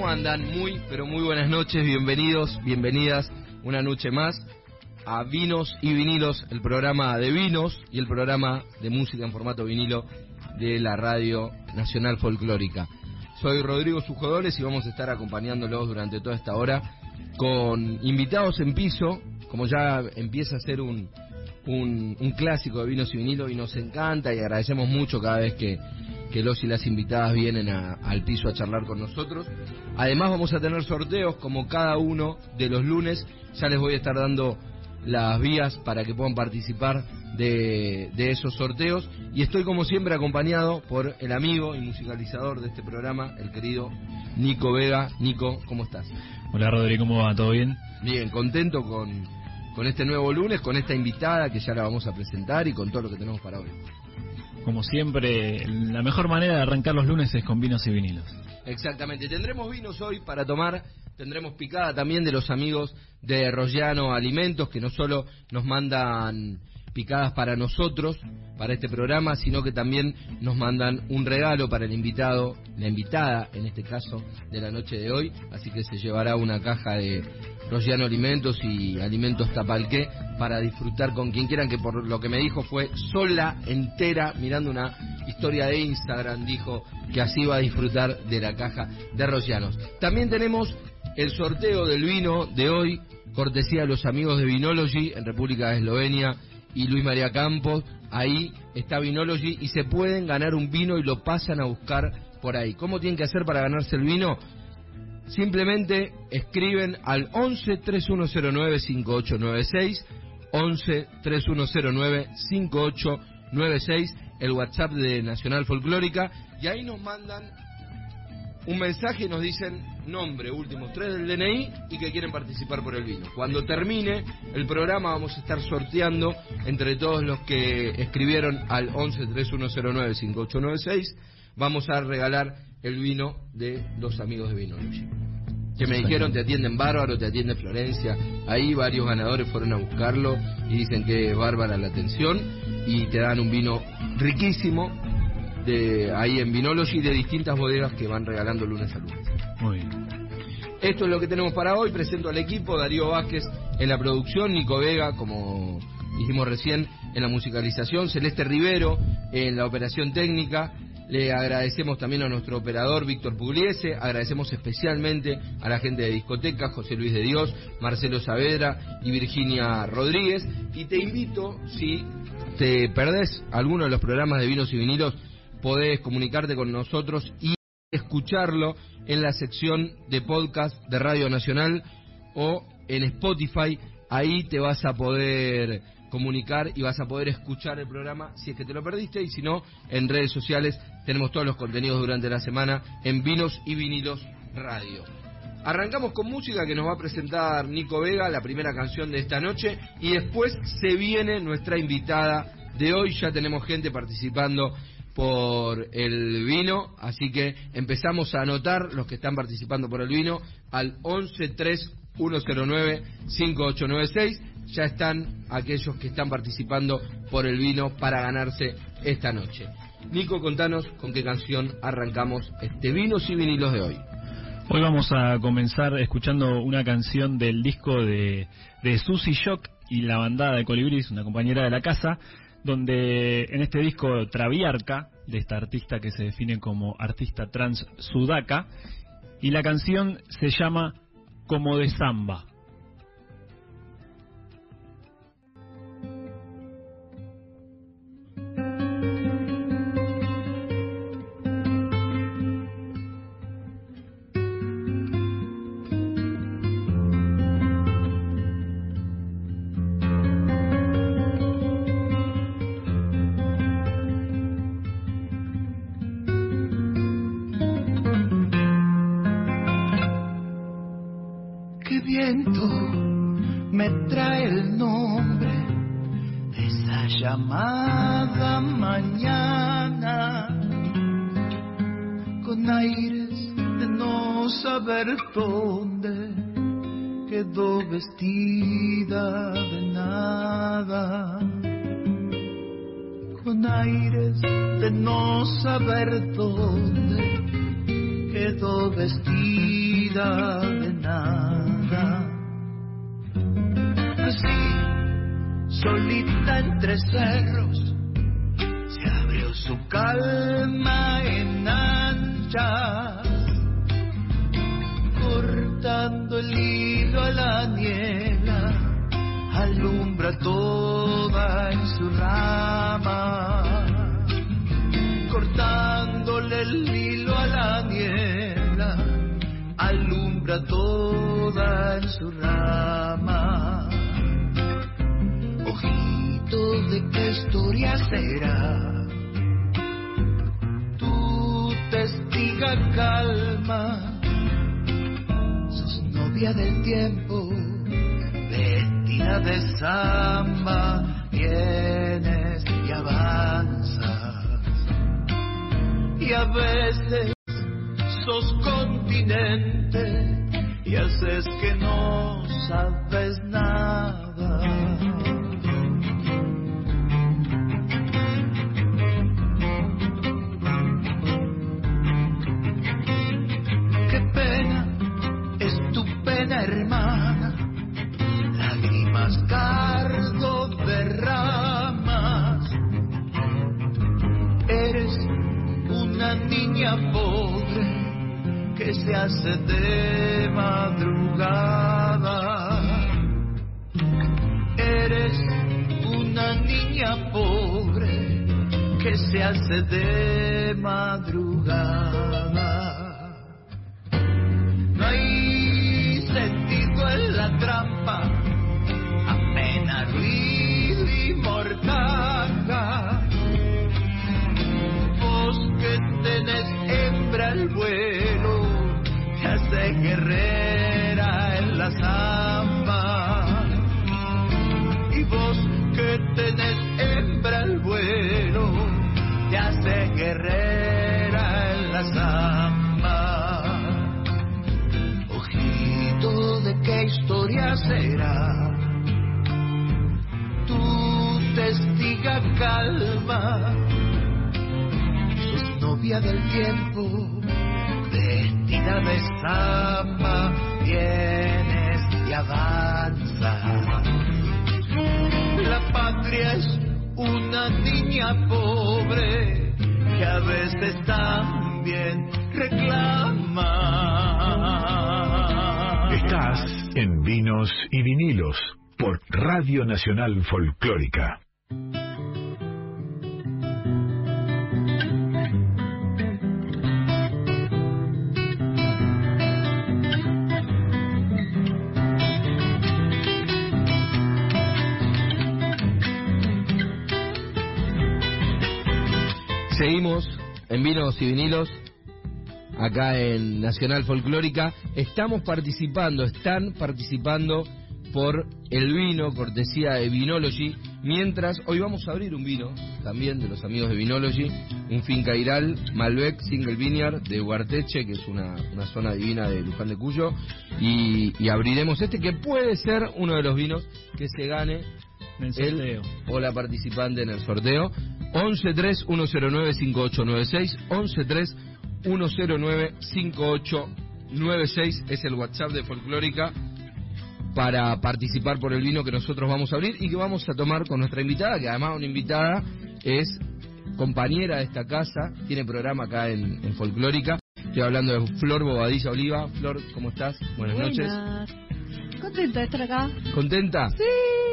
¿Cómo andan? Muy, pero muy buenas noches, bienvenidos, bienvenidas una noche más a Vinos y Vinilos, el programa de vinos y el programa de música en formato vinilo de la Radio Nacional Folclórica. Soy Rodrigo Sujodoles y vamos a estar acompañándolos durante toda esta hora con invitados en piso, como ya empieza a ser un, un, un clásico de vinos y vinilos y nos encanta y agradecemos mucho cada vez que, que los y las invitadas vienen a- al piso a charlar con nosotros. Además vamos a tener sorteos como cada uno de los lunes. Ya les voy a estar dando las vías para que puedan participar de, de esos sorteos. Y estoy como siempre acompañado por el amigo y musicalizador de este programa, el querido Nico Vega. Nico, ¿cómo estás? Hola Rodrigo, ¿cómo va? ¿Todo bien? Bien, contento con, con este nuevo lunes, con esta invitada que ya la vamos a presentar y con todo lo que tenemos para hoy. Como siempre, la mejor manera de arrancar los lunes es con vinos y vinilos. Exactamente, tendremos vinos hoy para tomar, tendremos picada también de los amigos de Rollano Alimentos que no solo nos mandan picadas para nosotros, para este programa, sino que también nos mandan un regalo para el invitado, la invitada en este caso de la noche de hoy, así que se llevará una caja de Rollano Alimentos y Alimentos Tapalqué para disfrutar con quien quieran, que por lo que me dijo fue sola, entera, mirando una historia de Instagram, dijo que así va a disfrutar de la caja de Rollanos. También tenemos el sorteo del vino de hoy, cortesía de los amigos de Vinology en República de Eslovenia y Luis María Campos. Ahí está Vinology y se pueden ganar un vino y lo pasan a buscar por ahí. ¿Cómo tienen que hacer para ganarse el vino? Simplemente escriben al 11 3109 5896 11 3109 5896 el WhatsApp de Nacional Folclórica y ahí nos mandan un mensaje y nos dicen nombre, últimos tres del DNI y que quieren participar por el vino. Cuando termine el programa vamos a estar sorteando entre todos los que escribieron al 11 3109 5896 vamos a regalar el vino de los amigos de Vinology. Que me dijeron te atienden bárbaro, te atiende Florencia. Ahí varios ganadores fueron a buscarlo y dicen que es bárbara la atención y te dan un vino riquísimo de ahí en Vinology de distintas bodegas que van regalando lunes a lunes. Muy bien. Esto es lo que tenemos para hoy. Presento al equipo, Darío Vázquez en la producción, Nico Vega, como dijimos recién, en la musicalización, Celeste Rivero en la operación técnica. Le agradecemos también a nuestro operador Víctor Pugliese, agradecemos especialmente a la gente de discoteca, José Luis de Dios, Marcelo Saavedra y Virginia Rodríguez. Y te invito, si te perdés alguno de los programas de vinos y vinilos, podés comunicarte con nosotros y escucharlo en la sección de podcast de Radio Nacional o en Spotify. Ahí te vas a poder comunicar y vas a poder escuchar el programa si es que te lo perdiste y si no, en redes sociales tenemos todos los contenidos durante la semana en Vinos y Vinilos Radio. Arrancamos con música que nos va a presentar Nico Vega, la primera canción de esta noche, y después se viene nuestra invitada de hoy. Ya tenemos gente participando por el vino, así que empezamos a anotar los que están participando por el vino al 1131095896. Ya están aquellos que están participando por el vino para ganarse esta noche. Nico, contanos con qué canción arrancamos este Vinos y Vinilos de hoy. Hoy vamos a comenzar escuchando una canción del disco de, de Susie Shock y la bandada de Colibris, una compañera de la casa, donde en este disco Traviarca, de esta artista que se define como artista trans sudaca, y la canción se llama Como de Samba. Quedó vestida de nada con aires de no saber dónde quedó vestida de nada. Así, solita entre cerros, se abrió su calma en anchas, cortando el hilo a la niebla, alumbra toda en su rama, cortándole el hilo a la niebla, alumbra toda en su rama. Ojito de qué historia será, tu testiga calma, novia del tiempo, vestida de samba, vienes y avanzas, y a veces sos continente y haces que no sabes nada. Hermana, lágrimas cargo derramas. Eres una niña pobre que se hace de madrugada. Eres una niña pobre que se hace de madrugada. Trampa, será, tu testiga calma sos novia del tiempo, vestida de samba, vienes y avanzas. La patria es una niña pobre que a veces también reclama. En Vinos y Vinilos por Radio Nacional Folclórica. Seguimos en Vinos y Vinilos, acá en Nacional Folclórica. Estamos participando, están participando por el vino, cortesía de Vinology. Mientras, hoy vamos a abrir un vino también de los amigos de Vinology, un Finca Iral Malbec Single Vineyard de Huarteche, que es una, una zona divina de Luján de Cuyo. Y, y abriremos este que puede ser uno de los vinos que se gane En el sorteo. o la participante en el sorteo. 1131095896, 1131095896 es el WhatsApp de Folclórica para participar por el vino que nosotros vamos a abrir y que vamos a tomar con nuestra invitada, que además una invitada es compañera de esta casa, tiene programa acá en, en Folclórica. Estoy hablando de Flor Bobadilla Oliva. Flor, ¿cómo estás? Buenas, noches. Buenas. Contenta de estar acá. ¿Contenta? Sí.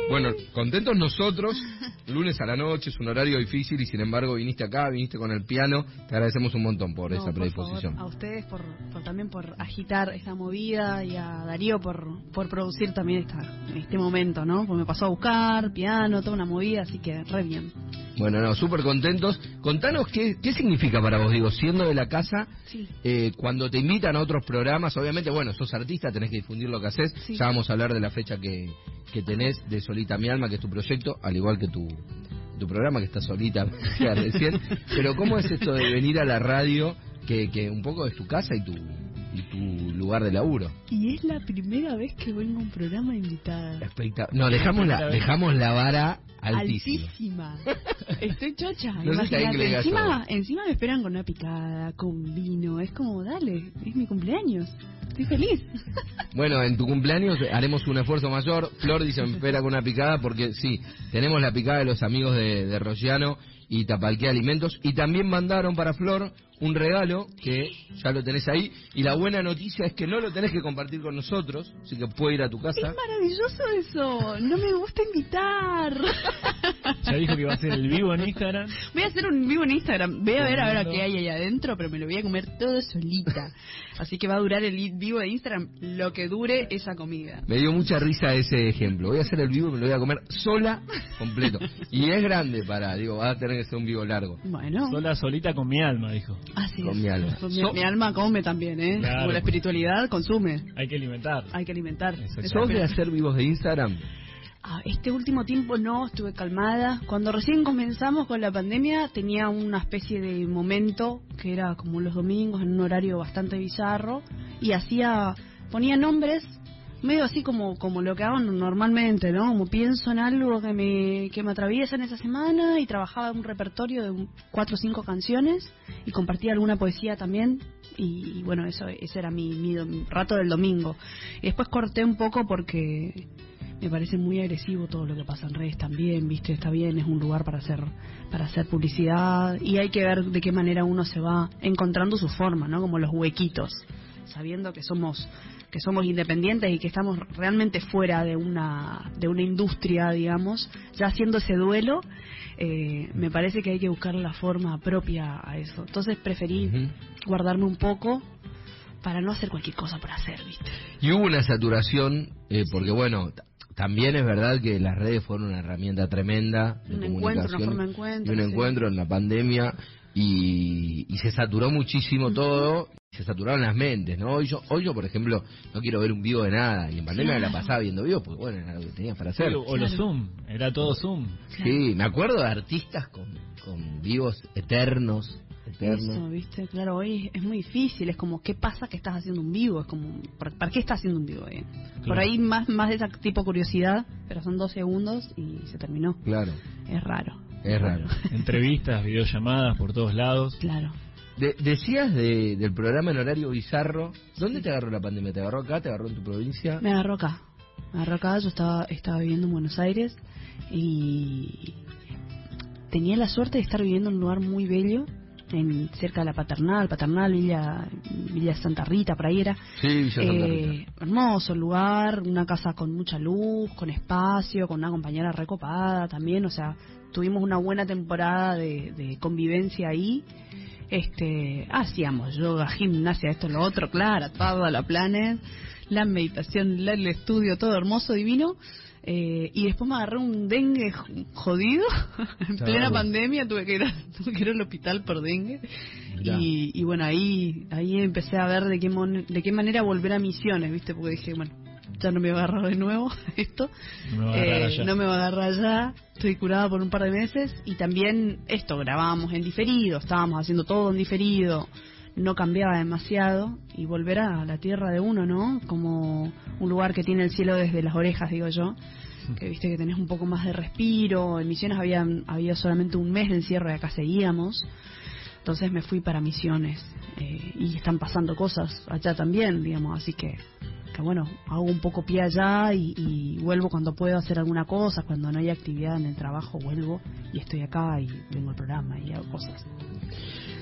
Bueno, contentos nosotros. Lunes a la noche es un horario difícil y sin embargo viniste acá, viniste con el piano. Te agradecemos un montón por No, esa por predisposición. favor, a ustedes por, por también por agitar esta movida y a Darío por, por producir también esta, este momento, ¿no? Porque me pasó a buscar, piano, toda una movida, así que re bien. Bueno, no, súper contentos. Contanos qué, qué significa para vos, digo, siendo de la casa, Sí. eh, cuando te invitan a otros programas, obviamente, bueno, sos artista, tenés que difundir lo que haces. Sí. Ya vamos a hablar de la fecha que, que tenés de Solita Mi Alma, que es tu proyecto, al igual que tu, tu programa, que está solita recién. Pero ¿cómo es esto de venir a la radio, que, que un poco es tu casa y tu, y tu lugar de laburo? Y es la primera vez que vengo a un programa invitada. No, dejamos la, dejamos la vara altísima. Altísima. Estoy chocha. No Imagínate, encima, encima me esperan con una picada, con vino. Es como, dale, es mi cumpleaños. Estoy feliz. Bueno, en tu cumpleaños haremos un esfuerzo mayor. Flor dice, me espera con una picada porque sí, tenemos la picada de los amigos de, de Rosiano y Tapalqué Alimentos. Y también mandaron para Flor un regalo que ya lo tenés ahí. Y la buena noticia es que no lo tenés que compartir con nosotros, así que puede ir a tu casa. Es maravilloso eso. No me gusta invitar. Ya dijo que iba a hacer el vivo en Instagram. Voy a hacer un vivo en Instagram. Voy a ver ahora qué hay ahí adentro, pero me lo voy a comer todo solita. Así que va a durar el vivo de Instagram lo que dure esa comida. Me dio mucha risa ese ejemplo. Voy a hacer el vivo y me lo voy a comer sola, completo. Y es grande para, digo, va a tener que ser un vivo largo. Bueno. Sola solita con mi alma, dijo. Así Con es. mi alma. Con mi, So- mi alma come también, ¿eh? Claro. Como la espiritualidad consume. Hay que alimentar. Hay que alimentar. ¿Sos de hacer vivos de Instagram? Ah, este último tiempo no, estuve calmada. Cuando recién comenzamos con la pandemia tenía una especie de momento que era como los domingos en un horario bastante bizarro y hacía, ponía nombres medio así como, como lo que hago normalmente, ¿no? Como pienso en algo que me, que me atraviesa en esa semana y trabajaba un repertorio de cuatro o cinco canciones y compartía alguna poesía también y, bueno, eso ese era mi, mi rato del domingo. Y después corté un poco porque me parece muy agresivo todo lo que pasa en redes también, viste, está bien, es un lugar para hacer para hacer publicidad y hay que ver de qué manera uno se va encontrando su forma, ¿no? Como los huequitos, sabiendo que somos que somos independientes y que estamos realmente fuera de una de una industria, digamos, ya haciendo ese duelo, eh, me parece que hay que buscar la forma propia a eso. Entonces preferí guardarme un poco para no hacer cualquier cosa por hacer, ¿viste? Y hubo una saturación, eh, porque bueno, también es verdad que las redes fueron una herramienta tremenda de Un encuentro, una forma de encuentro, y un sí. encuentro en la pandemia y, y se saturó muchísimo todo, se saturaron las mentes, ¿no? Hoy yo, hoy yo, por ejemplo, no quiero ver un vivo de nada y en pandemia me la pasaba viendo vivos, porque bueno, era lo que tenías para hacer. O, o los Zoom, era todo Zoom. Sí, me acuerdo de artistas con, con vivos eternos, Eso, eternos. ¿viste? Claro, hoy es muy difícil. Es como, ¿qué pasa que estás haciendo un vivo? Es como, ¿para, qué estás haciendo un vivo? eh? Por Claro. ahí más, más de ese tipo de curiosidad, pero son dos segundos y se terminó. Claro, Es raro. es raro. Entrevistas, videollamadas por todos lados. Claro. De- decías de- del programa en horario bizarro. ¿Dónde te agarró la pandemia? ¿Te agarró acá? ¿Te agarró en tu provincia? Me agarró acá. Me agarró acá. Yo estaba, estaba viviendo en Buenos Aires y tenía la suerte de estar viviendo en un lugar muy bello, en cerca de la Paternal, Paternal, Villa, Villa Santa Rita, por ahí era. Sí, Villa Santa Eh, Rita. hermoso lugar, una casa con mucha luz, con espacio, con una compañera recopada también, o sea, tuvimos una buena temporada de, de convivencia ahí. Este, hacíamos yoga, gimnasia, esto, lo otro, claro, toda la planes, la meditación, la- el estudio, todo hermoso, divino. Eh, y después me agarré un dengue jodido. en Claro. plena pandemia tuve que, ir a- tuve que ir al hospital por dengue. Y, y bueno, ahí ahí empecé a ver de qué, mon- de qué manera volver a misiones, ¿viste? Porque dije, bueno, ya no me va a agarrar de nuevo esto. No me va a agarrar Eh, no me va a agarrar ya. Estoy curada por un par de meses. Y también esto, grabábamos en diferido, estábamos haciendo todo en diferido. No cambiaba demasiado. Y volver a la tierra de uno, ¿no? Como un lugar que tiene el cielo desde las orejas, digo yo. Que viste que tenés un poco más de respiro. En Misiones había, había solamente un mes de encierro y acá seguíamos. Entonces me fui para Misiones. eh, y están pasando cosas allá también, digamos. Así que, bueno, hago un poco pie allá y, y vuelvo cuando puedo hacer alguna cosa. Cuando no hay actividad en el trabajo, vuelvo y estoy acá y vengo al programa y hago cosas.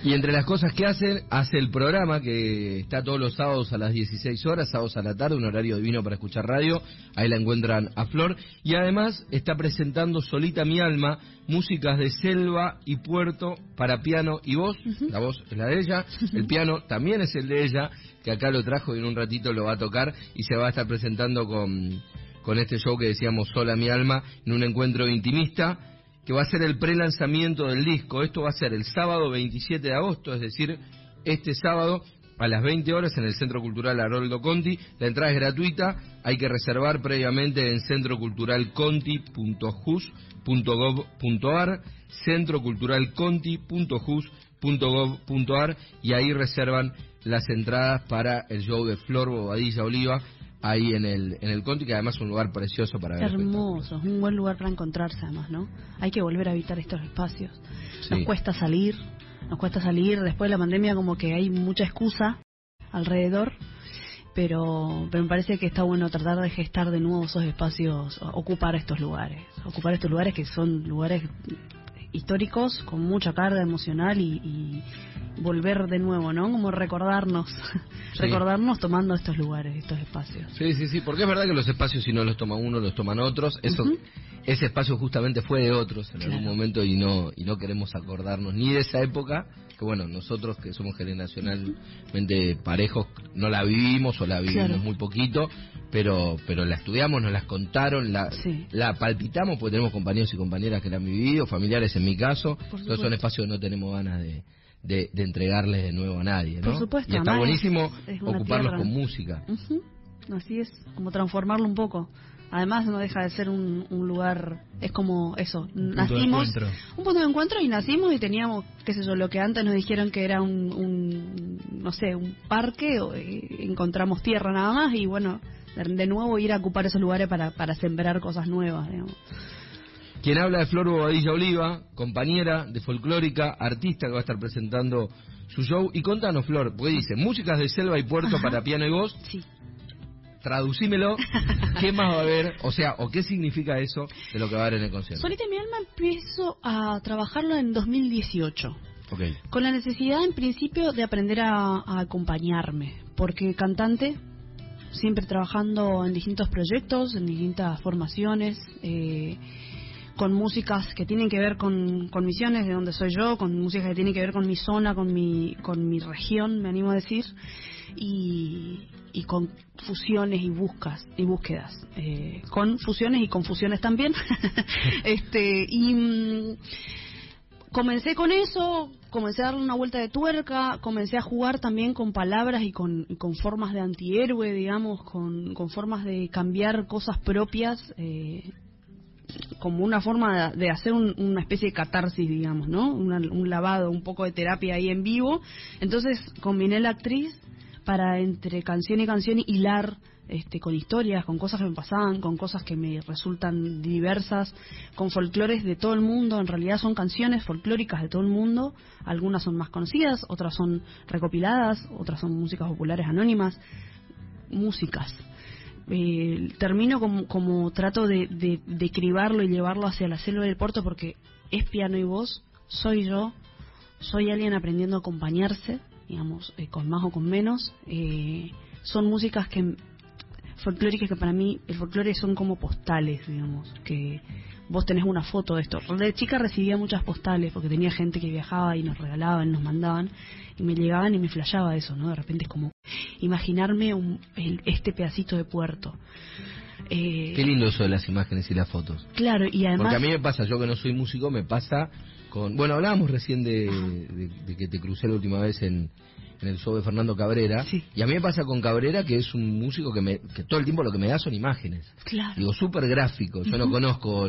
Y entre las cosas que hacen, hace el programa que está todos los sábados a las 16 horas, sábados a la tarde, un horario divino para escuchar radio. Ahí la encuentran a Flor. Y además está presentando Solita Mi Alma, músicas de selva y puerto para piano y voz. La voz es la de ella, el piano también es el de ella, que acá lo trajo y en un ratito lo va a tocar y se va a estar presentando con, con este show que decíamos Sola Mi Alma, en un encuentro intimista. Que va a ser el pre-lanzamiento del disco. Esto va a ser el sábado 27 de agosto, es decir, este sábado a las 20 horas en el Centro Cultural Haroldo Conti. La entrada es gratuita, hay que reservar previamente en centroculturalconti.jus.gov.ar, centroculturalconti.jus.gov.ar y ahí reservan las entradas para el show de Flor Bobadilla Oliva ahí en el en el Conti, que además es un lugar precioso para ver. Hermoso, es un buen lugar para encontrarse además, ¿no? Hay que volver a habitar estos espacios. Nos cuesta salir, nos cuesta salir, después de la pandemia como que hay mucha excusa alrededor, pero, pero me parece que está bueno tratar de gestar de nuevo esos espacios, ocupar estos lugares, ocupar estos lugares que son lugares históricos con mucha carga emocional y, volver de nuevo, ¿no? Como recordarnos, recordarnos tomando estos lugares, estos espacios. Sí, sí, sí, porque es verdad que los espacios si no los toma uno, los toman otros. Eso, ese espacio justamente fue de otros en algún momento y no y no queremos acordarnos ni de esa época que bueno nosotros que somos generacionalmente parejos no la vivimos o la vivimos muy poquito pero pero la estudiamos nos las contaron la la palpitamos porque tenemos compañeros y compañeras que la han vivido familiares en mi caso entonces son espacios que no tenemos ganas de de, entregarles de nuevo a nadie, ¿no? Por supuesto, y está buenísimo ocuparlos con música. Así es, como transformarlo un poco. Además no deja de ser un, lugar, es como eso, nacimos, un punto de encuentro y nacimos y teníamos, qué sé yo, lo que antes nos dijeron que era un, no sé, un parque, o, eh, encontramos tierra nada más y bueno, de, nuevo ir a ocupar esos lugares para, para sembrar cosas nuevas, digamos. Quien habla de Flor Bobadilla Oliva, compañera de folclórica, artista que va a estar presentando su show. Y contanos, Flor, porque dice, músicas de selva y puerto para piano y voz. Sí traducímelo, ¿qué más va a haber? O sea, ¿o qué significa eso de lo que va a haber en el concierto? Solita mi alma empiezo a trabajarlo en 2018. Okay. Con la necesidad, en principio, de aprender a, acompañarme. Porque cantante, siempre trabajando en distintos proyectos, en distintas formaciones, eh, con músicas que tienen que ver con, con misiones de donde soy yo, con música que tiene que ver con mi zona, con mi, con mi región, me animo a decir y, con fusiones y buscas y búsquedas eh, con fusiones y confusiones también este y mm, comencé con eso comencé a darle una vuelta de tuerca comencé a jugar también con palabras y con, con formas de antihéroe digamos con, con formas de cambiar cosas propias eh, como una forma de, hacer una especie de catarsis, digamos, ¿no? un lavado, un poco de terapia ahí en vivo. Entonces combiné la actriz para entre canción y canción hilar este, con historias, con cosas que me pasaban, con cosas que me resultan diversas, con folclores de todo el mundo. En realidad son canciones folclóricas de todo el mundo. Algunas son más conocidas, otras son recopiladas, otras son músicas populares anónimas. Músicas. Eh, termino como, como trato de, de, cribarlo y llevarlo hacia la selva del puerto porque es piano y voz, soy yo, soy alguien aprendiendo a acompañarse digamos, eh, con más o con menos. Eh, son músicas que folclóricas que para mí el folclore son como postales, digamos, que vos tenés una foto de esto. De chica recibía muchas postales porque tenía gente que viajaba y nos regalaban, nos mandaban y me llegaban y me flashaba eso, ¿no? De repente es como imaginarme un, este pedacito de puerto. Eh, Qué lindo eso de las imágenes y las fotos. Claro, y además... Porque a mí me pasa, yo que no soy músico, me pasa bueno, hablábamos recién de, que te crucé la última vez en, el show de Fernando Cabrera. Y a mí me pasa con Cabrera que es un músico que, me, que todo el tiempo lo que me da son imágenes. Claro. Digo, súper gráfico. Yo no conozco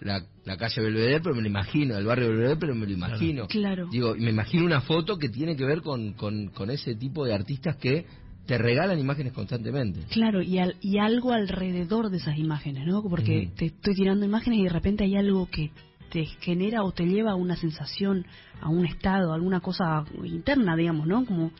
la, calle Belvedere, pero me lo imagino. El barrio Belvedere, pero me lo imagino. Claro. Digo, me imagino una foto que tiene que ver con, con, ese tipo de artistas que te regalan imágenes constantemente. Claro, y, y algo alrededor de esas imágenes, ¿no? Porque te estoy tirando imágenes y de repente hay algo que te genera o te lleva a una sensación, a un estado, a alguna cosa interna, digamos, ¿no? Como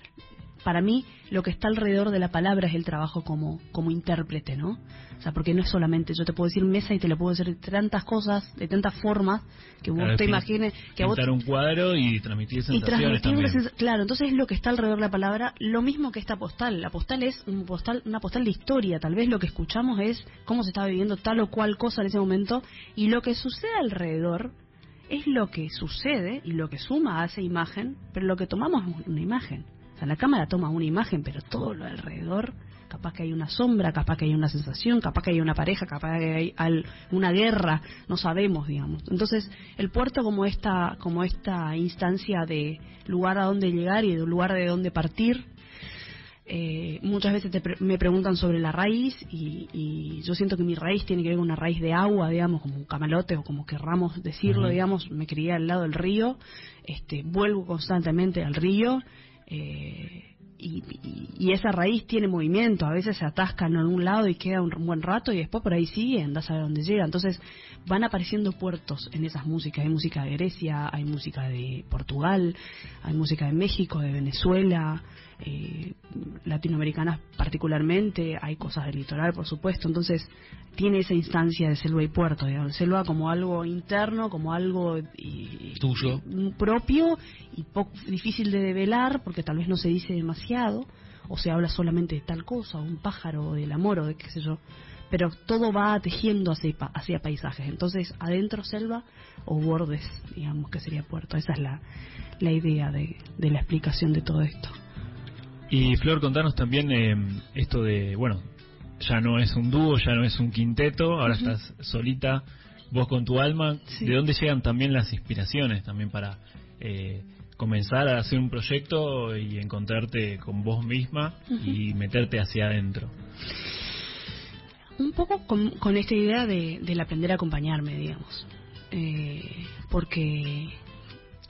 para mí lo que está alrededor de la palabra es el trabajo como, como intérprete, ¿no? O sea, porque no es solamente, yo te puedo decir mesa y te lo puedo decir de tantas cosas, de tantas formas, que vos te imagines... Que vos, un cuadro y transmitir sensaciones también. claro, entonces es lo que está alrededor de la palabra, lo mismo que esta postal. La postal es un postal, una postal de historia, tal vez lo que escuchamos es cómo se está viviendo tal o cual cosa en ese momento, y lo que sucede alrededor es lo que sucede y lo que suma a esa imagen, pero lo que tomamos es una imagen. Sea, la cámara toma una imagen, pero todo lo alrededor capaz que hay una sombra, capaz que hay una sensación, capaz que hay una pareja, capaz que hay una guerra, no sabemos, digamos. Entonces, el puerto como esta, como esta instancia de lugar a donde llegar y de lugar de donde partir, eh, muchas veces me preguntan sobre la raíz y, yo siento que mi raíz tiene que ver con una raíz de agua, digamos, como un camalote o como querramos decirlo, digamos, me crié al lado del río, este, vuelvo constantemente al río. Eh, y, esa raíz tiene movimiento, a veces se atasca en algún lado y queda un, buen rato y después por ahí sigue, anda a dónde llega. Entonces van apareciendo puertos en esas músicas. Hay música de Grecia, hay música de Portugal, hay música de México, de Venezuela, eh, latinoamericanas particularmente, hay cosas del litoral, por supuesto, entonces tiene esa instancia de selva y puerto, digamos, selva como algo interno, como algo tuyo, propio y poco, difícil de develar porque tal vez no se dice demasiado o se habla solamente de tal cosa, o un pájaro, o del amor, o de qué sé yo, pero todo va tejiendo hacia, hacia paisajes. Entonces, adentro selva o bordes, digamos que sería puerto. Esa es la, la idea de, de la explicación de todo esto. Y Flor, contanos también eh, esto de, bueno, ya no es un dúo, ya no es un quinteto, ahora estás solita, vos con tu alma. ¿De dónde llegan también las inspiraciones también para eh, comenzar a hacer un proyecto y encontrarte con vos misma y meterte hacia adentro? Un poco con, esta idea de, del aprender a acompañarme, digamos. Eh, porque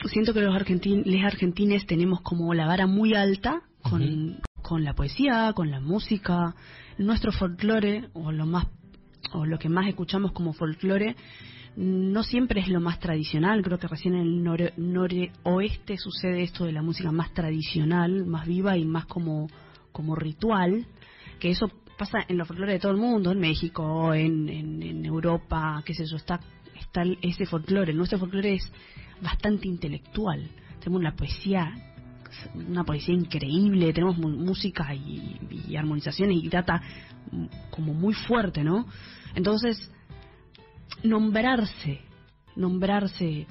siento que los argentin les argentines tenemos como la vara muy alta con, con la poesía, con la música, nuestro folclore o lo más o lo que más escuchamos como folclore no siempre es lo más tradicional, creo que recién en el nore, noroeste sucede esto de la música más tradicional, más viva y más como, como ritual, que eso pasa en los folclore de todo el mundo, en México, en, en, en Europa, qué sé yo, está, está ese folclore, nuestro folclore es bastante intelectual, tenemos una poesía una poesía increíble, tenemos música y, armonizaciones y data como muy fuerte, ¿no? Entonces, nombrarse, nombrarse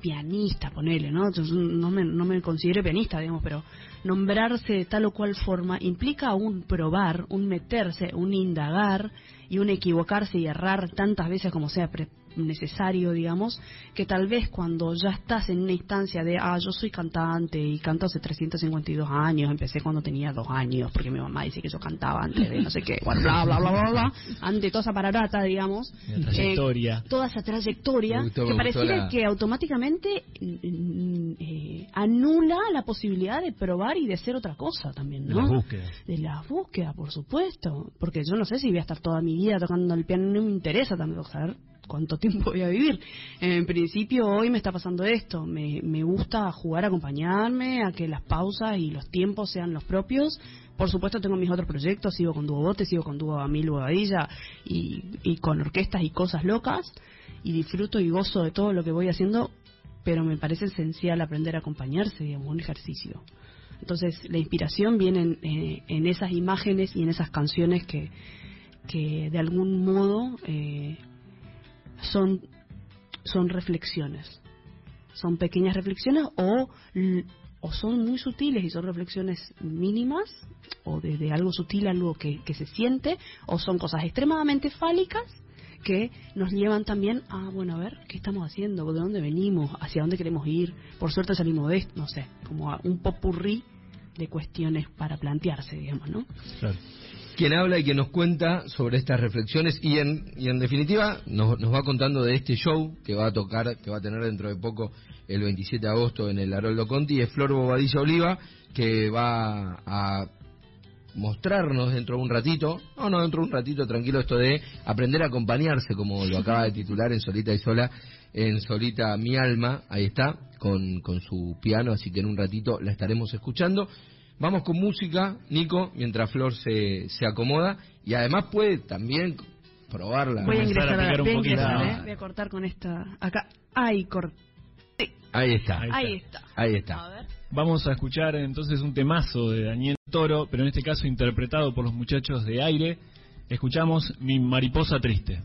pianista, ponele, ¿no? no me, no me considero pianista, digamos, pero nombrarse de tal o cual forma implica un probar, un meterse, un indagar y un equivocarse y errar tantas veces como sea necesario, digamos, que tal vez cuando ya estás en una instancia de, ah, yo soy cantante y canto hace 352 años, empecé cuando tenía dos años, porque mi mamá dice que yo cantaba antes de no sé qué, bla, bla, bla, bla, bla, antes de toda esa pararata, digamos, trayectoria. Eh, toda esa trayectoria, que pareciera que automáticamente mm, eh, anula la posibilidad de probar y de ser otra cosa también, ¿no? De la búsqueda. De la búsqueda, por supuesto, porque yo no sé si voy a estar toda mi vida tocando el piano, no me interesa también saber cuánto tiempo voy a vivir. En principio hoy me está pasando esto, me, me gusta jugar, acompañarme, a que las pausas y los tiempos sean los propios. Por supuesto tengo mis otros proyectos, sigo con Dúo Bote, sigo con Dúo Amil Bobadilla y, y con orquestas y cosas locas y disfruto y gozo de todo lo que voy haciendo, pero me parece esencial aprender a acompañarse, digamos, un ejercicio. Entonces la inspiración viene en, eh, en esas imágenes y en esas canciones que, que de algún modo eh, son, son reflexiones. Son pequeñas reflexiones o, o son muy sutiles y son reflexiones mínimas o desde algo sutil algo que, que se siente o son cosas extremadamente fálicas que nos llevan también a, bueno, a ver, ¿qué estamos haciendo? ¿De dónde venimos? ¿Hacia dónde queremos ir? Por suerte salimos de esto, no sé, como a un popurrí de cuestiones para plantearse, digamos, ¿no? Claro quien habla y quien nos cuenta sobre estas reflexiones y en, y en definitiva nos, nos, va contando de este show que va a tocar, que va a tener dentro de poco el 27 de agosto en el Haroldo Conti, es Flor Bobadilla Oliva, que va a mostrarnos dentro de un ratito, no, no, dentro de un ratito, tranquilo, esto de aprender a acompañarse, como lo acaba de titular en Solita y Sola, en Solita Mi Alma, ahí está, con, con su piano, así que en un ratito la estaremos escuchando. Vamos con música, Nico, mientras Flor se, se acomoda y además puede también probarla. Voy a ingresar a, un poquito. ¿eh? Voy a cortar con esta. Acá. Ahí corté. Ahí está. Ahí está. Ahí está. Vamos a escuchar entonces un temazo de Daniel Toro, pero en este caso interpretado por los muchachos de aire. Escuchamos Mi mariposa triste.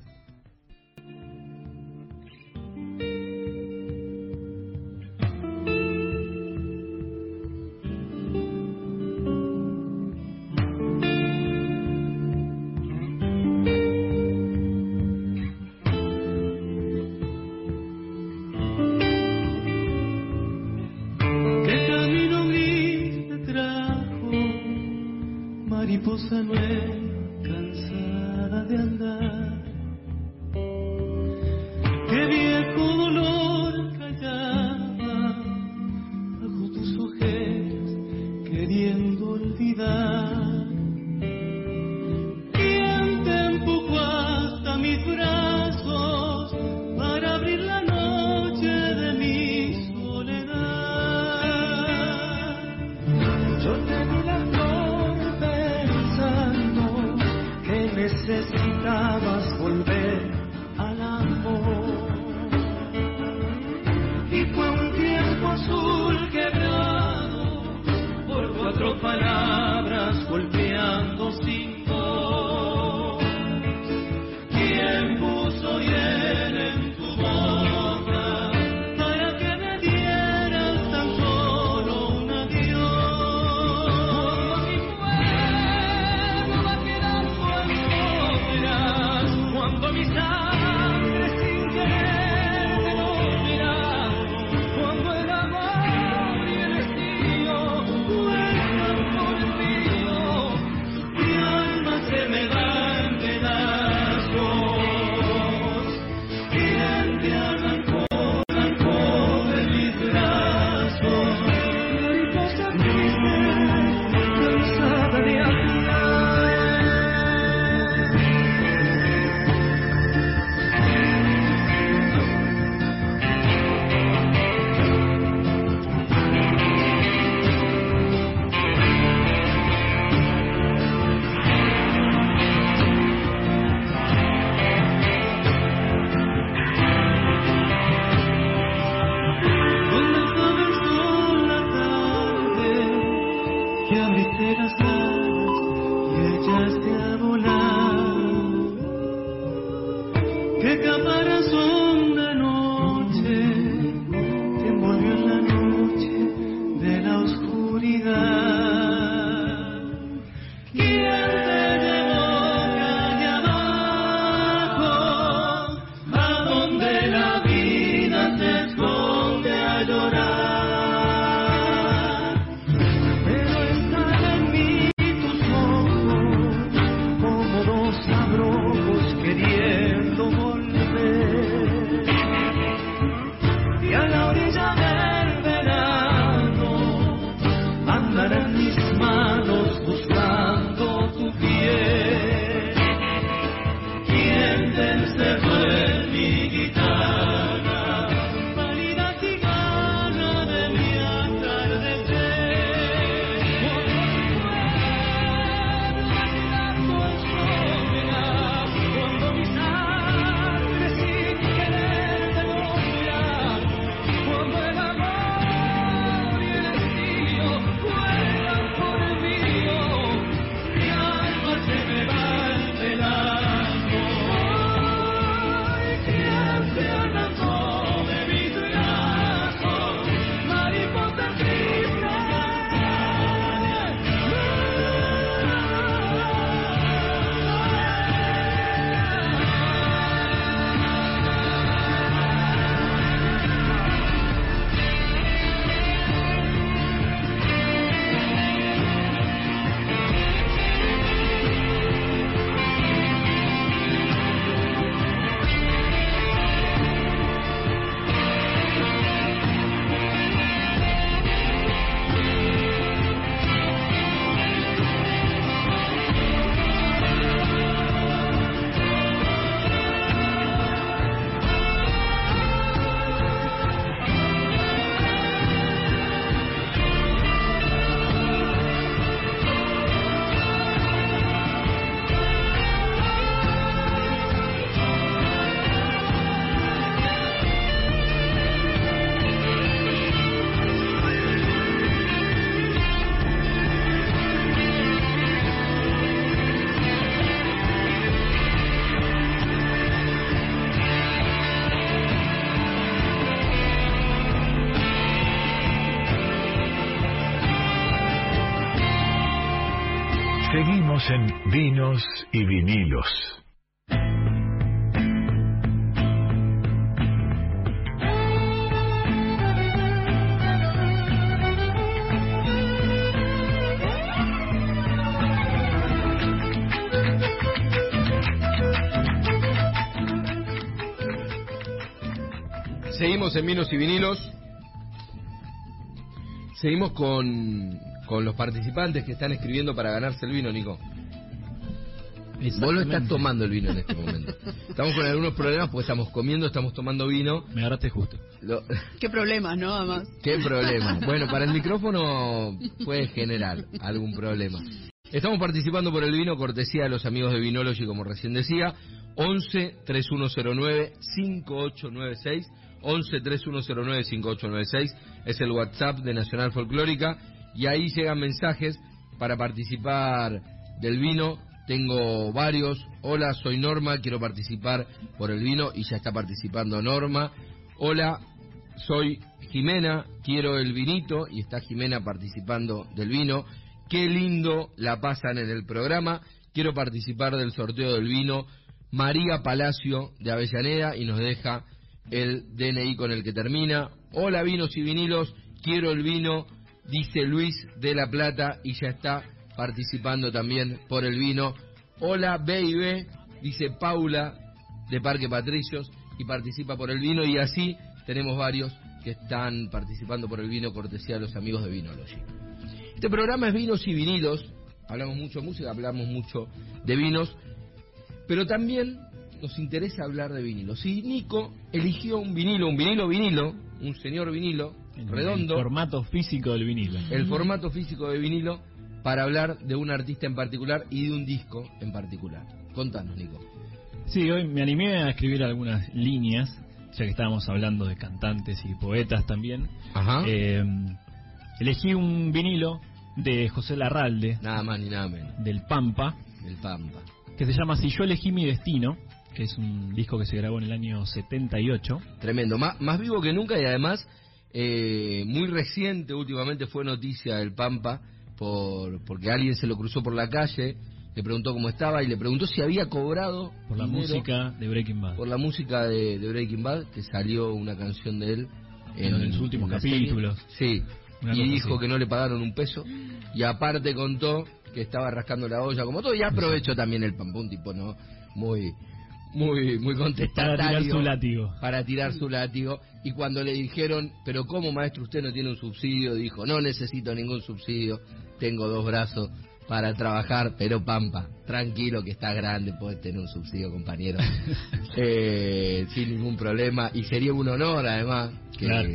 Seguimos en Vinos y Vinilos. Seguimos en Vinos y Vinilos. Seguimos con, con los participantes que están escribiendo para ganarse el vino, Nico. Vos lo estás tomando el vino en este momento. Estamos con algunos problemas porque estamos comiendo, estamos tomando vino. Me agarraste justo. Lo- Qué problemas, ¿no? Además. ¿Qué problema? Bueno, para el micrófono puede generar algún problema. Estamos participando por el vino, cortesía de los amigos de Vinology, como recién decía. 11 3109 5896. 11 3109 5896 es el WhatsApp de Nacional Folclórica. Y ahí llegan mensajes para participar del vino. Tengo varios. Hola, soy Norma, quiero participar por el vino. Y ya está participando Norma. Hola, soy Jimena, quiero el vinito y está Jimena participando del vino. Qué lindo la pasan en el programa. Quiero participar del sorteo del vino. María Palacio de Avellaneda y nos deja el DNI con el que termina. Hola vinos y vinilos, quiero el vino, dice Luis de la Plata y ya está participando también por el vino. Hola baby, dice Paula de Parque Patricios y participa por el vino y así tenemos varios que están participando por el vino cortesía de los amigos de Vinology. Este programa es vinos y vinilos, hablamos mucho de música, hablamos mucho de vinos, pero también nos interesa hablar de vinilos. Y Nico eligió un vinilo, un vinilo vinilo, un señor vinilo, El- redondo, El formato físico del vinilo. el formato físico de vinilo, para hablar de un artista en particular y de un disco en particular. Contanos, Nico. Sí, hoy me animé a escribir algunas líneas, ya que estábamos hablando de cantantes y poetas también. Ajá. Eh, elegí un vinilo de José Larralde, Nada más ni nada menos. del Pampa, El Pampa. que se llama Si yo elegí mi destino, que es un disco que se grabó en el año 78. Tremendo. Más, más vivo que nunca y además eh, muy reciente. Últimamente fue noticia el Pampa por porque alguien se lo cruzó por la calle, le preguntó cómo estaba y le preguntó si había cobrado Por la música de Breaking Bad. por la música de, de Breaking Bad, que salió una canción de él En los últimos la serie. capítulos. Sí. Una y dijo así. que no le pagaron un peso. Y aparte contó que estaba rascando la olla como todo. Y aprovechó también el pampa, un tipo, ¿no? Muy, muy, muy Para contestatario. tirar su látigo. para tirar su látigo y cuando le dijeron, pero ¿cómo maestro usted no tiene un subsidio? Dijo, no necesito ningún subsidio, tengo dos brazos para trabajar, pero Pampa, tranquilo que está grande, puedes tener un subsidio compañero, Eh, sin ningún problema y sería un honor además que, Claro.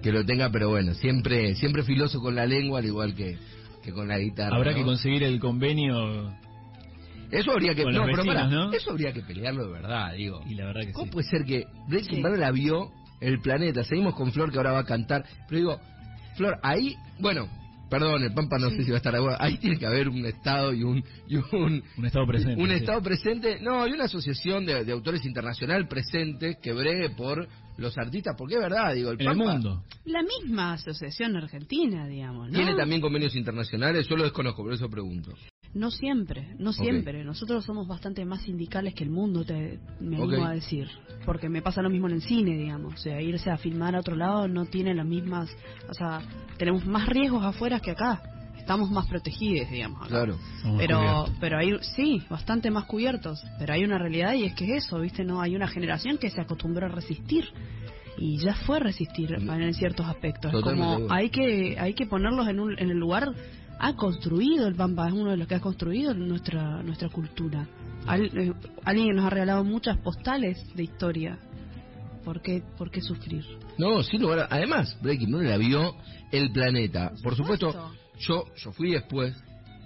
que lo tenga, pero bueno, siempre siempre filoso con la lengua al igual que, que con la guitarra. Habrá ¿no? que conseguir el convenio Eso habría que, no, eso habría que pelearlo de verdad, digo. y la verdad que ¿Cómo sí. puede ser que Breaking Sí. Bad la vio el planeta? Seguimos con Flor que ahora va a cantar. Pero digo, Flor, ahí, bueno, perdón, el Pampa no sé si va a estar acuerdo. Ahí tiene que haber un Estado y un. Y un Un estado presente. un sí. Estado presente, no, y una asociación de, de autores internacional presente que bregue por los artistas, porque es verdad, digo, el el Pampa mundo. La misma asociación argentina, digamos, ¿no? tiene también convenios internacionales, yo lo desconozco, por eso pregunto. No siempre, no siempre. Nosotros somos bastante más sindicales que el mundo, te, me animo a decir. Porque me pasa lo mismo en el cine, digamos. O sea, irse a filmar a otro lado no tiene las mismas... O sea, tenemos más riesgos afuera que acá. Estamos más protegidos, digamos. acá. Claro. Pero, cubiertos. pero hay, sí, bastante más cubiertos. Pero hay una realidad y es que es eso, ¿viste? No, hay una generación que se acostumbró a resistir. Y ya fue resistir en ciertos aspectos. Es Totalmente como hay que, hay que ponerlos en, un, en el lugar. Ha construido el Pampa, es uno de los que ha construido nuestra, nuestra cultura. Al- eh, alguien nos ha regalado muchas postales de historia. ¿Por qué, por qué sufrir? No, sin lugar a- Además, Breaking Bad la vio el planeta. Por supuesto, supuesto. yo, yo fui después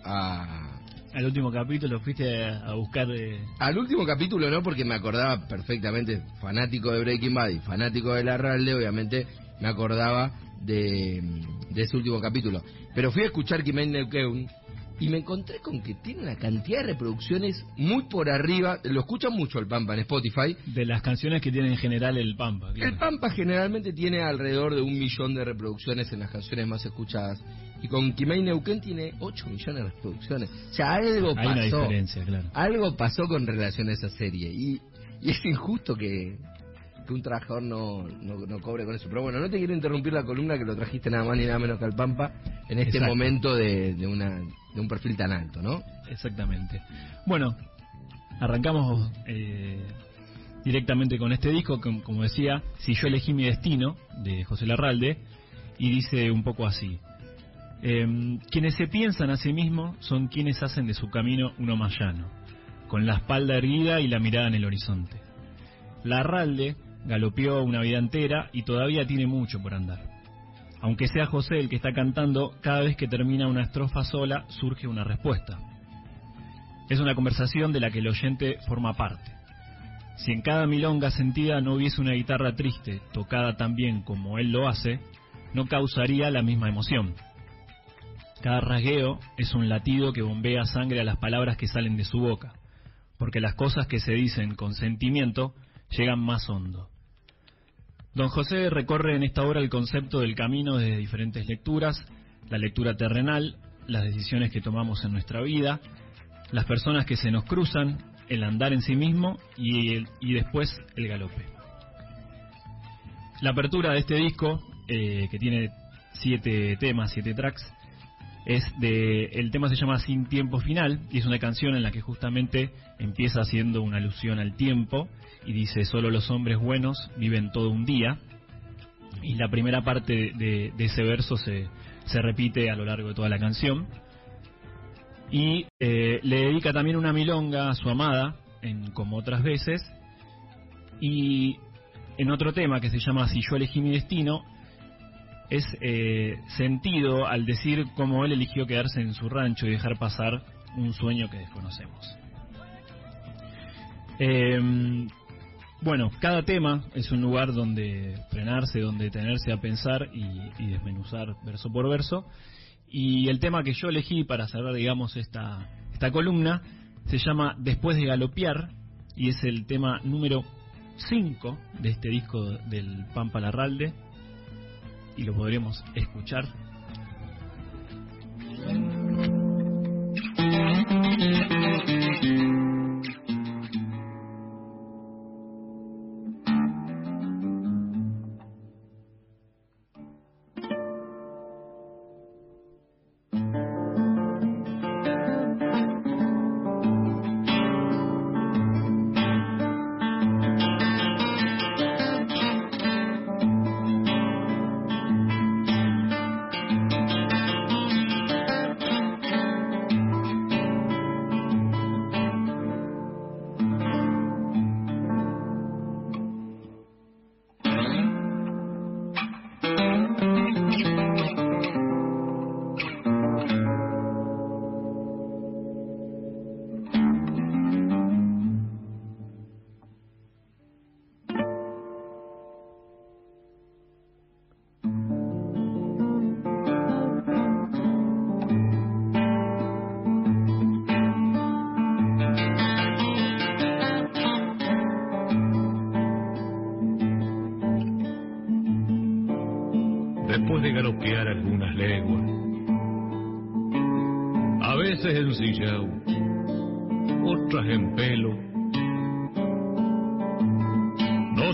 a, Al último capítulo fuiste a, a buscar. eh, Al último capítulo no, porque me acordaba perfectamente, fanático de Breaking Bad y fanático de La Ralde, obviamente me acordaba de, de ese último capítulo. Pero fui a escuchar Kimen Neukeun y me encontré con que tiene una cantidad de reproducciones muy por arriba, lo escuchan mucho el Pampa en Spotify. de las canciones que tiene en general el Pampa. claro. El Pampa generalmente tiene alrededor de un millón de reproducciones en las canciones más escuchadas. Y con Kimei Neuquén tiene 8 millones de reproducciones. O sea, algo Hay una diferencia, claro. Algo pasó con relación a esa serie y, y es injusto que, que un trabajador no, no, no cobre con eso. Pero bueno, no te quiero interrumpir la columna que lo trajiste nada más ni nada menos que al Pampa en este Exacto. momento de, de, una, de un perfil tan alto, ¿no? Exactamente. Bueno, arrancamos eh, directamente con este disco, com- como decía, Si yo elegí mi destino, de José Larralde, y dice un poco así. em, quienes se piensan a sí mismos son quienes hacen de su camino uno más llano, con la espalda erguida y la mirada en el horizonte. Larralde galopeó una vida entera y todavía tiene mucho por andar. Aunque sea José el que está cantando, cada vez que termina una estrofa sola surge una respuesta. Es una conversación de la que el oyente forma parte. Si en cada milonga sentida no hubiese una guitarra triste, tocada tan bien como él lo hace, no causaría la misma emoción. Cada rasgueo es un latido que bombea sangre a las palabras que salen de su boca, porque las cosas que se dicen con sentimiento llegan más hondo. Don José recorre en esta obra el concepto del camino desde diferentes lecturas, la lectura terrenal, las decisiones que tomamos en nuestra vida, las personas que se nos cruzan, el andar en sí mismo y, después el galope. La apertura de este disco, eh, que tiene siete temas, siete tracks, es de el tema se llama Sin tiempo final y es una canción en la que justamente empieza haciendo una alusión al tiempo y dice solo los hombres buenos viven todo un día y la primera parte de, de ese verso se, se repite a lo largo de toda la canción. Y eh, le dedica también una milonga a su amada en como otras veces. Y en otro tema que se llama Si yo elegí mi destino es eh, sentido al decir cómo él eligió quedarse en su rancho y dejar pasar un sueño que desconocemos. Eh, bueno, cada tema es un lugar donde frenarse, donde detenerse a pensar y, y desmenuzar verso por verso. Y el tema que yo elegí para cerrar, digamos, esta, esta columna se llama Después de galopear y es el tema número 5 de este disco del Pampa Larralde y lo podremos escuchar.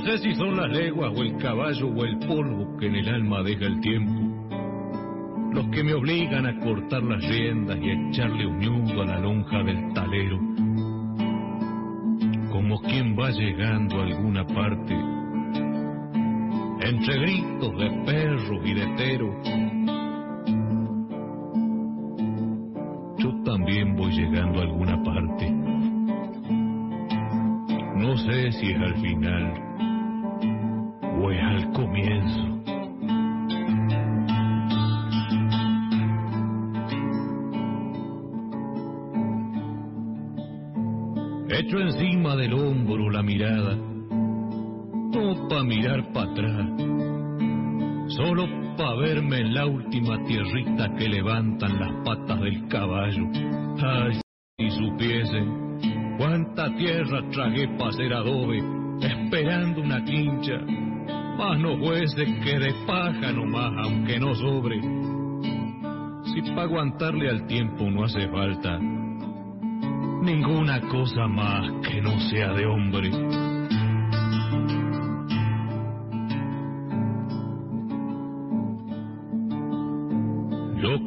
Sé si son las leguas o el caballo o el polvo que en el alma deja el tiempo los que me obligan a cortar las riendas y a echarle un nudo a la lonja del talero, como quien va llegando a alguna parte, entre gritos de perros y de teros. Yo también voy llegando a alguna parte. No sé si es al final tierrita que levantan las patas del caballo. Ay, si supiesen cuánta tierra tragué pa' hacer adobe, esperando una quincha, más no fuese que de paja nomás, aunque no sobre. Si pa' aguantarle al tiempo no hace falta ninguna cosa más que no sea de hombre.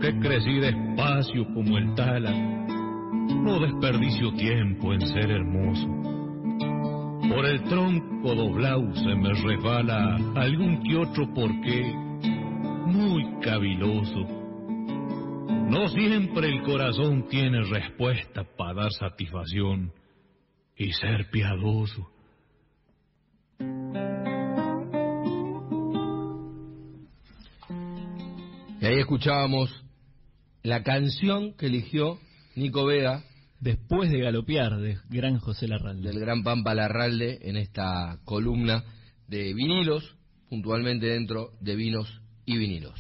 Que crecí despacio como el tala, no desperdicio tiempo en ser hermoso. Por el tronco doblado se me resbala algún que otro porqué, muy caviloso no siempre el corazón tiene respuesta para dar satisfacción y ser piadoso. Y ahí escuchábamos la canción que eligió Nico Vega. Después de galopear, de gran José Larralde. Del gran Pampa Larralde en esta columna de vinilos, puntualmente dentro de vinos y vinilos.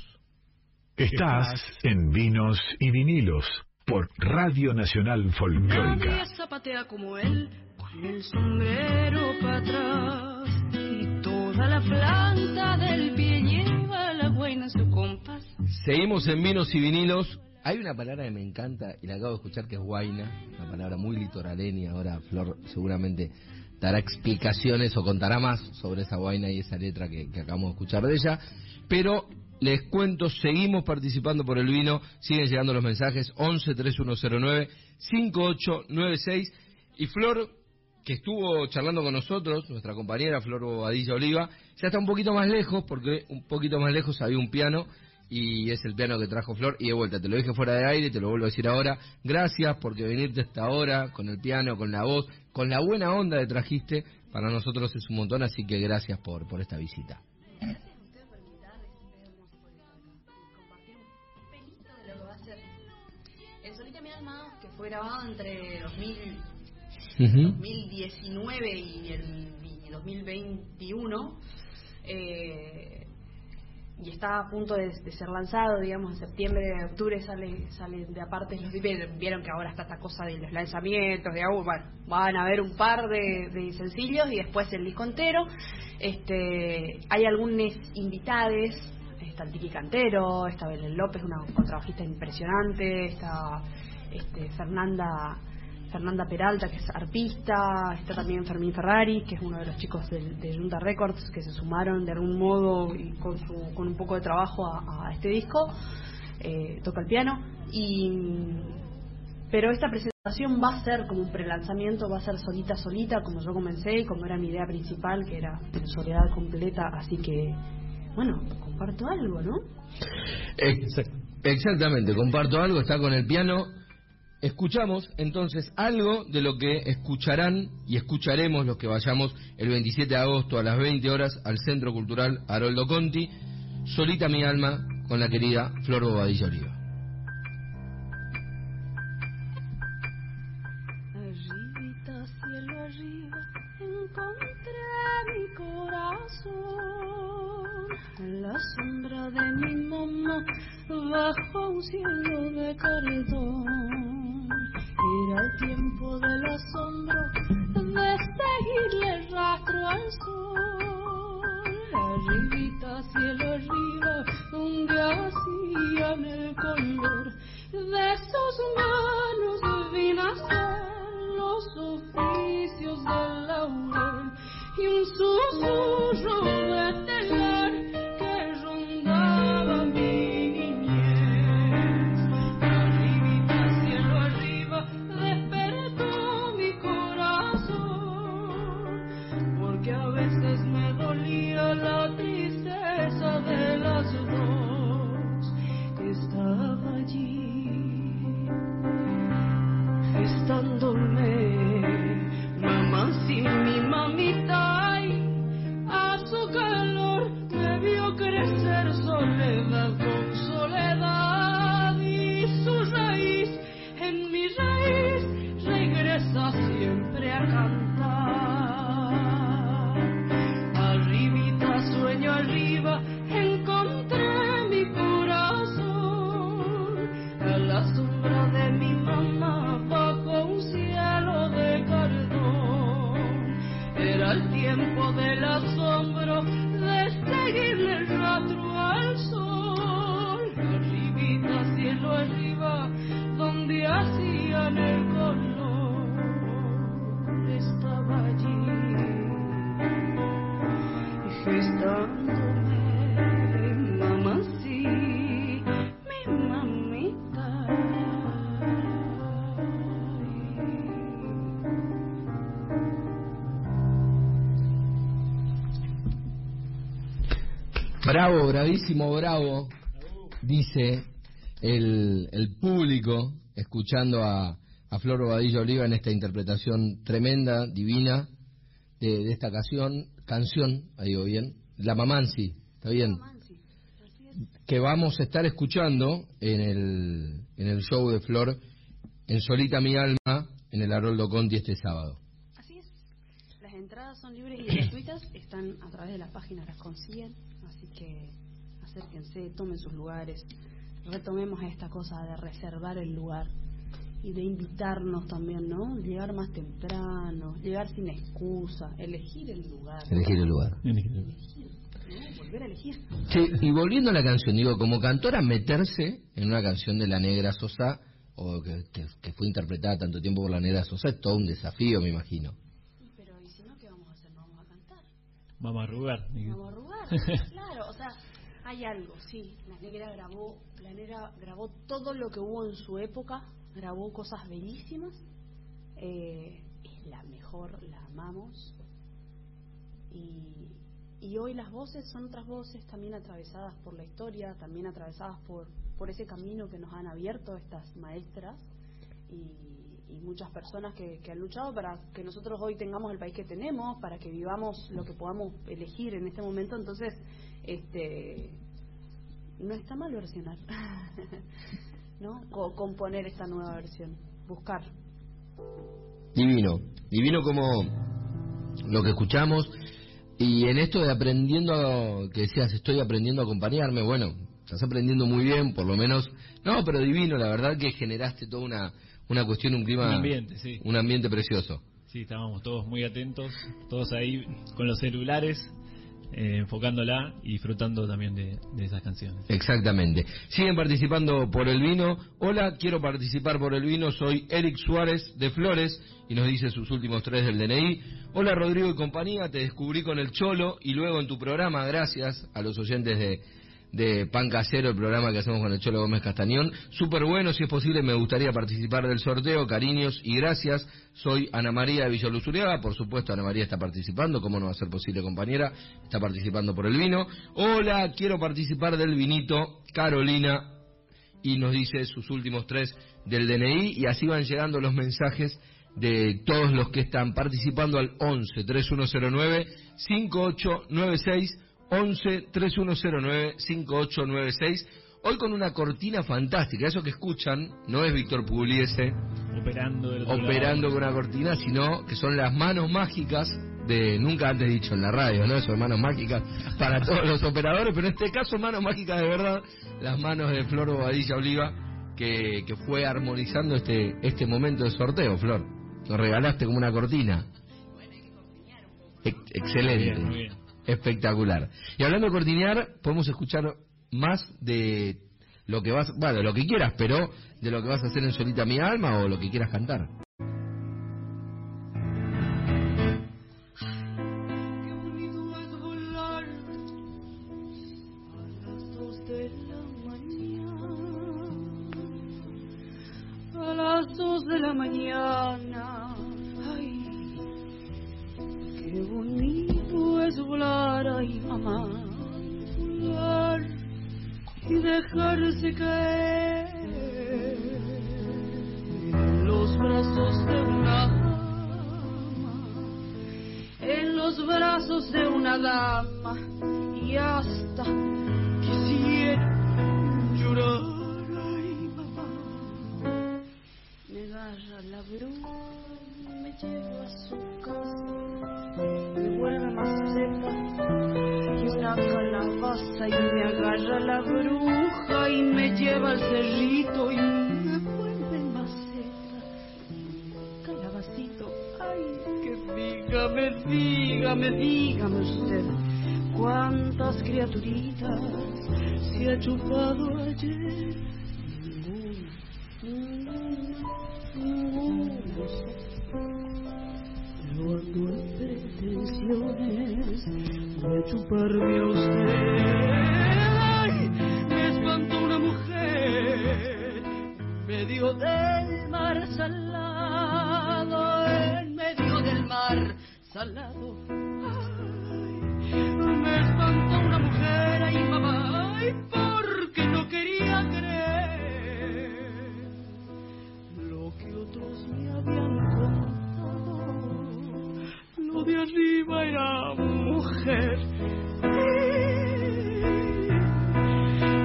Estás en Vinos y Vinilos por Radio Nacional Folclórica. Nadie zapatea como él, con el sombrero para atrás. Y toda la planta del pie lleva la buena en su compás. Seguimos en Vinos y Vinilos. Hay una palabra que me encanta y la acabo de escuchar que es guaina, una palabra muy litoraleña. Ahora Flor seguramente dará explicaciones o contará más sobre esa guaina y esa letra que, que acabamos de escuchar de ella. Pero les cuento, seguimos participando por el vino, siguen llegando los mensajes 11 3109 5896 y Flor que estuvo charlando con nosotros, nuestra compañera Flor Bobadilla Oliva, ya está un poquito más lejos porque un poquito más lejos había un piano y es el piano que trajo Flor y de vuelta, te lo dije fuera de aire, te lo vuelvo a decir ahora, gracias porque venirte hasta ahora con el piano, con la voz, con la buena onda que trajiste, para nosotros es un montón, así que gracias por, por esta visita. fue grabado entre 2000, Ujú. 2019 y el y 2021 eh, y está a punto de, ser lanzado, digamos, en septiembre, octubre sale sale de aparte los vieron, que ahora está esta cosa de los lanzamientos, de ah, bueno, van a haber un par de, de sencillos y después el disco entero. Este, hay algunos invitades, está el Tiki Cantero, está Belén López, una contrabajista impresionante, está este, Fernanda Fernanda Peralta, que es arpista, está también Fermín Ferrari, que es uno de los chicos del- de, Junta Records que se sumaron de algún modo y con, su, con un poco de trabajo a, este disco, eh, toca el piano, y pero esta presentación va a ser como un prelanzamiento, va a ser solita solita, como yo comencé y como era mi idea principal, que era en soledad completa, así que, bueno, comparto algo, ¿no? Ex- Exactamente, comparto algo, está con el piano. Escuchamos entonces algo de lo que escucharán y escucharemos los que vayamos el 27 de agosto a las 20 horas al Centro Cultural Haroldo Conti, Solita mi alma con la querida Flor Bobadilla Oliva. Arribita, cielo arriba, encontré mi corazón. La sombra de mi mamá, bajo un cielo de cartón el tiempo del asombro de seguirle rastro al sol. Arribita, cielo arriba, donde hacían el color de sus manos divinas los oficios del laurel y un susurro de terror. Bravo, bravísimo, bravo, dice el, el público escuchando a, a Flor Bobadilla Oliva en esta interpretación tremenda, divina de, de esta canción, canción, ahí digo bien, La Mamansi, ¿está bien? Que vamos a estar escuchando en el, en el show de Flor en Solita Mi Alma en el Haroldo Conti este sábado. Así es. Las entradas son libres y gratuitas, están a través de la página, las consiguen, así que acérquense, tomen sus lugares, retomemos esta cosa de reservar el lugar y de invitarnos también, ¿no? Llegar más temprano, llegar sin excusa, elegir el lugar. Elegir el lugar. ¿no? Volver a elegir. Sí, y volviendo a la canción, digo, como cantora, meterse en una canción de la Negra Sosa, o que, que- que fue interpretada tanto tiempo por la Negra Sosa, es todo un desafío, me imagino. Y Pero, ¿y si no, qué vamos a hacer? ¿No vamos a cantar? Vamos a arrugar. Vamos a arrugar. claro, o sea, hay algo, sí. La negra grabó, la negra grabó todo lo que hubo en su época, grabó cosas bellísimas. Eh, es la mejor, la amamos. Y, y hoy las voces son otras voces también atravesadas por la historia, también atravesadas por, por ese camino que nos han abierto estas maestras y, y muchas personas que, que han luchado para que nosotros hoy tengamos el país que tenemos, para que vivamos lo que podamos elegir en este momento. Entonces, este no está mal versionar, ¿no? Co- componer esta nueva versión, buscar. Divino, divino como lo que escuchamos. Y en esto de aprendiendo, que decías, estoy aprendiendo a acompañarme, bueno, estás aprendiendo muy bien, por lo menos. No, pero divino, la verdad que generaste toda una, una cuestión, un clima. Un ambiente, sí. Un ambiente precioso. Sí, estábamos todos muy atentos, todos ahí con los celulares, eh, enfocándola y disfrutando también de, de esas canciones. Exactamente. Siguen participando por el vino. Hola, quiero participar por el vino. Soy Eric Suárez de Flores y nos dice sus últimos tres del DNI. Hola Rodrigo y compañía, te descubrí con el Cholo y luego en tu programa, gracias a los oyentes de, de Pan Casero, el programa que hacemos con el Cholo Gómez Castañón. Súper bueno, si es posible me gustaría participar del sorteo. Cariños y gracias. Soy Ana María de Villaluzuriaga, por supuesto Ana María está participando, ¿cómo no va a ser posible compañera? Está participando por el vino. Hola, quiero participar del vinito. Carolina y nos dice sus últimos tres del DNI y así van llegando los mensajes de todos los que están participando al 11 3109 5896 11 3109 5896 hoy con una cortina fantástica. Eso que escuchan no es Víctor Pugliese Operando con una cortina sino que son las manos mágicas de nunca antes dicho en la radio no eso manos mágicas para todos los operadores pero en este caso manos mágicas de verdad las manos de Flor Bobadilla Oliva que, que fue armonizando este este momento de sorteo Flor. Nos regalaste como una cortina. Ex- excelente. Muy bien, muy bien. Espectacular. Y hablando de cortinear podemos escuchar más de lo que vas bueno lo que quieras pero de lo que vas a hacer en Solita Mi Alma o lo que quieras cantar dama y hasta quisiera llorar. Ay, mamá. Me agarra la bruja, me lleva a su casa, me vuelve maceta y una calabaza y me agarra la bruja y me lleva al cerrito y dígame, dígame, dígame usted, cuántas criaturitas se ha chupado ayer. Yo ando en pretensiones de chuparme a usted. Ay, me espantó una mujer medio del mar salado, en medio del mar salado. Ay, me espantó una mujer, ay mamá, porque no quería creer lo que otros me habían contado. Lo de arriba era mujer.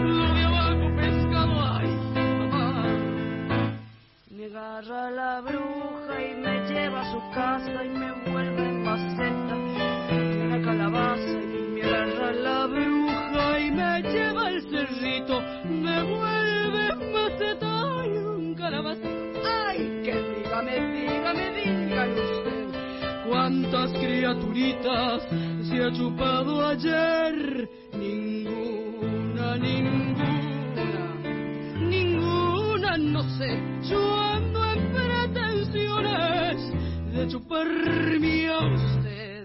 Lo de abajo pescado, ay mamá. Me agarra la bruja y me lleva a su casa y me cuántas criaturitas se ha chupado ayer. Ninguna, ninguna, ninguna, no sé. Yo ando en pretensiones de chuparme a usted.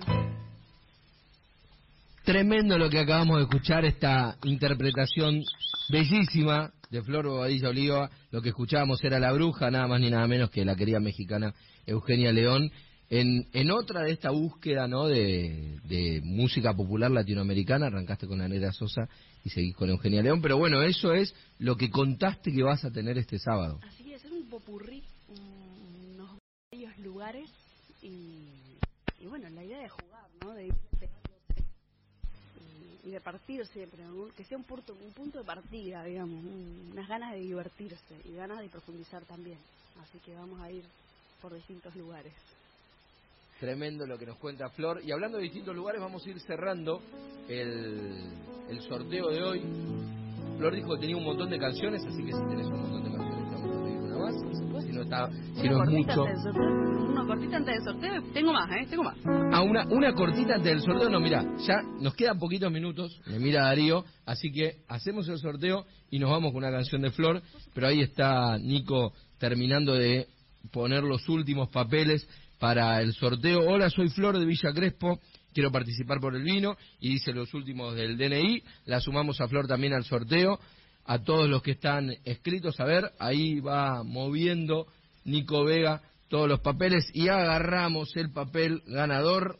Tremendo lo que acabamos de escuchar, esta interpretación bellísima de Flor Bobadilla Oliva. Lo que escuchábamos era La Bruja, nada más ni nada menos que la querida mexicana Eugenia León. En, en otra de esta búsqueda ¿no? de, música popular latinoamericana, arrancaste con la Negra Sosa y seguís con Eugenia León, pero bueno, eso es lo que contaste que vas a tener este sábado. Así es, es un popurrí, un- unos varios lugares y, y bueno, la idea de jugar, ¿no? De ir y, de partir siempre, que sea un punto, un punto de partida, digamos, un- unas ganas de divertirse y ganas de profundizar también. Así que vamos a ir por distintos lugares. Tremendo lo que nos cuenta Flor. Y hablando de distintos lugares, vamos a ir cerrando el, el sorteo de hoy. Flor dijo que tenía un montón de canciones, así que si tenés un montón de canciones, vamos a pedir una más. Si no, está, si no es mucho. una cortita antes del sorteo, tengo más, ¿eh? Tengo más. Ah, una, una cortita antes del sorteo. No, mira, ya nos quedan poquitos minutos. Me mira Darío. Así que hacemos el sorteo y nos vamos con una canción de Flor. Pero ahí está Nico terminando de poner los últimos papeles para el sorteo. Hola, soy Flor de Villa Crespo. Quiero participar por el vino. Y dice los últimos del DNI. La sumamos a Flor también al sorteo. A todos los que están escritos, a ver, ahí va moviendo Nico Vega todos los papeles y agarramos el papel ganador.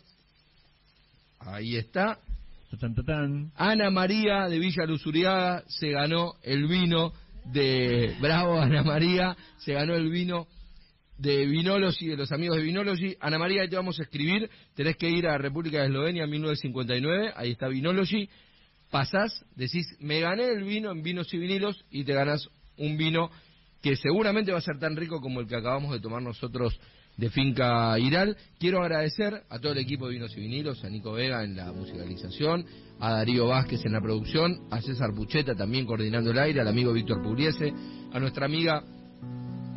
Ahí está. Tan, tan, tan. Ana María de Villa Luzuriaga se ganó el vino de Bravo Ana María, se ganó el vino de Vinology, de los amigos de Vinology. Ana María, ahí te vamos a escribir, tenés que ir a República de Eslovenia 1959, ahí está Vinology. Pasás, decís, me gané el vino en vinos y vinilos y te ganás un vino que seguramente va a ser tan rico como el que acabamos de tomar nosotros de Finca Iral. Quiero agradecer a todo el equipo de Vinos y Vinilos, a Nico Vega en la musicalización, a Darío Vázquez en la producción, a César Pucheta también coordinando el aire, al amigo Víctor Pugliese, a nuestra amiga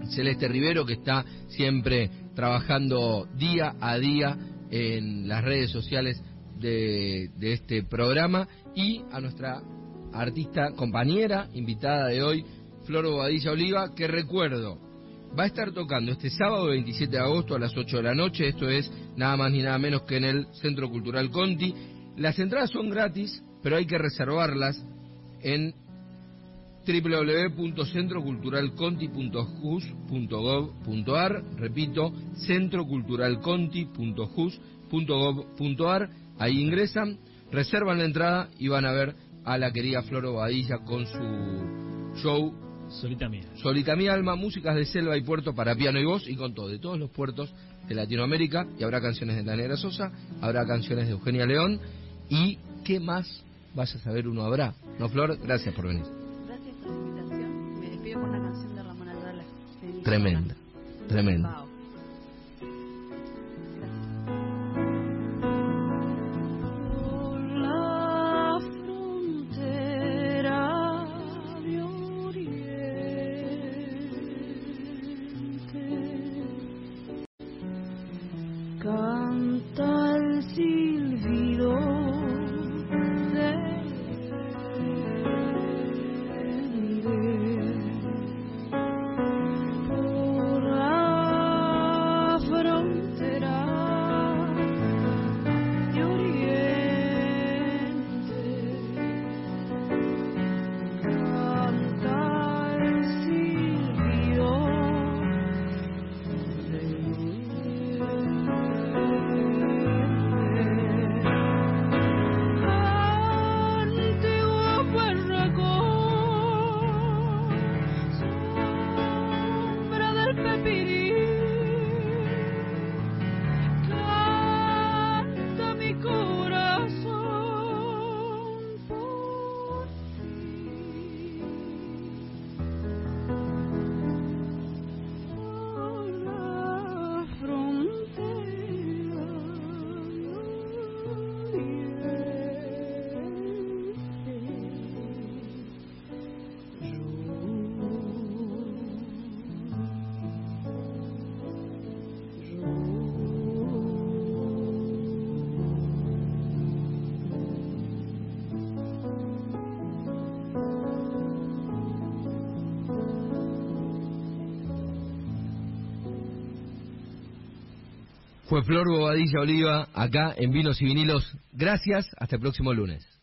Celeste Rivero que está siempre trabajando día a día en las redes sociales de, este programa y a nuestra artista compañera invitada de hoy, Flor Bobadilla Oliva, que recuerdo, va a estar tocando este sábado 27 de agosto a las 8 de la noche, esto es nada más ni nada menos que en el Centro Cultural Conti. Las entradas son gratis, pero hay que reservarlas en www.centroculturalconti.jus.gov.ar repito, centroculturalconti.jus.gov.ar ahí ingresan, reservan la entrada y van a ver a la querida Flor Bobadilla con su show. Solita mi alma, músicas de selva y puerto para piano y voz y con todo, de todos los puertos de Latinoamérica. Y habrá canciones de La Negra Sosa, habrá canciones de Eugenia León. ¿Y qué más vaya a saber uno habrá? ¿No, Flor? Gracias por venir. Tremenda, tremenda. Flor Bobadilla Oliva acá en Vinos y Vinilos. Gracias, hasta el próximo lunes.